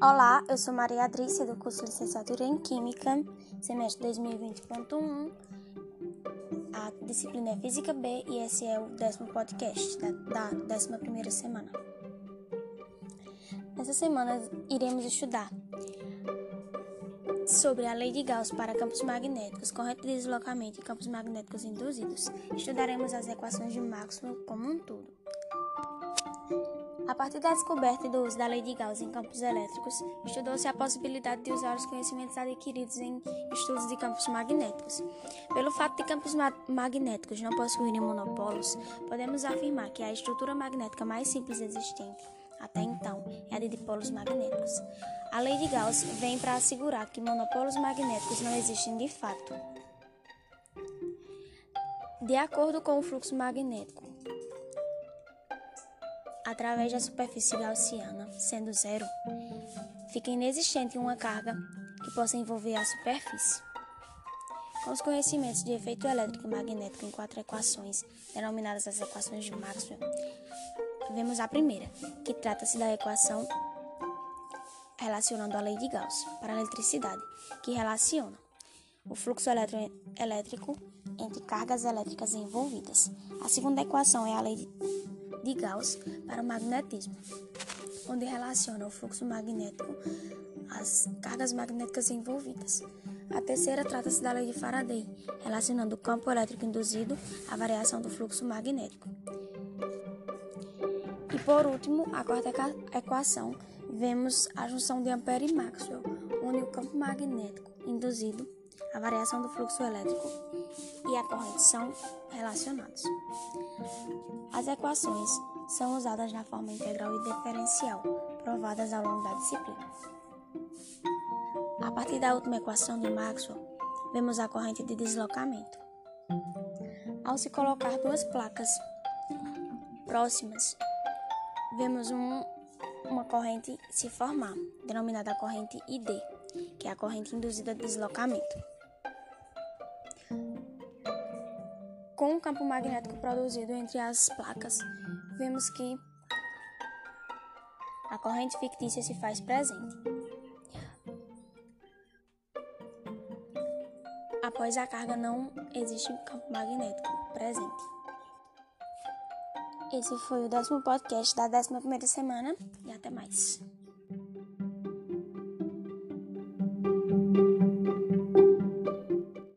Olá, eu sou Maria Adrícia, do curso Licenciatura em Química, semestre 2020.1. A disciplina é Física B e esse é o décimo podcast da, da décima primeira semana. Nessa semana iremos estudar sobre a lei de Gauss para campos magnéticos, corrente de deslocamento e campos magnéticos induzidos. Estudaremos as equações de Maxwell como um todo. A partir da descoberta do uso da lei de Gauss em campos elétricos, estudou-se a possibilidade de usar os conhecimentos adquiridos em estudos de campos magnéticos. Pelo fato de campos ma magnéticos não possuírem monopolos, podemos afirmar que a estrutura magnética mais simples existente até então é a de dipolos magnéticos. A lei de Gauss vem para assegurar que monopolos magnéticos não existem de fato. De acordo com o fluxo magnético, através da superfície gaussiana, sendo zero, fica inexistente uma carga que possa envolver a superfície. Com os conhecimentos de efeito elétrico e magnético em quatro equações, denominadas as equações de Maxwell, vemos a primeira, que trata-se da equação relacionando a lei de Gauss para a eletricidade, que relaciona o fluxo elétrico entre cargas elétricas envolvidas. A segunda equação é a lei de de Gauss para o magnetismo, onde relaciona o fluxo magnético às cargas magnéticas envolvidas. A terceira trata-se da lei de Faraday, relacionando o campo elétrico induzido à variação do fluxo magnético. E por último, a quarta equação, vemos a junção de Ampère e Maxwell, onde o campo magnético induzido a variação do fluxo elétrico e a corrente são relacionados. As equações são usadas na forma integral e diferencial, provadas ao longo da disciplina. A partir da última equação de Maxwell, vemos a corrente de deslocamento. Ao se colocar duas placas próximas, vemos um, uma corrente se formar, denominada corrente ID, que é a corrente induzida de deslocamento. Com o campo magnético produzido entre as placas, vemos que a corrente fictícia se faz presente. Após a carga, não existe campo magnético presente. Esse foi o décimo podcast da décima primeira semana e até mais.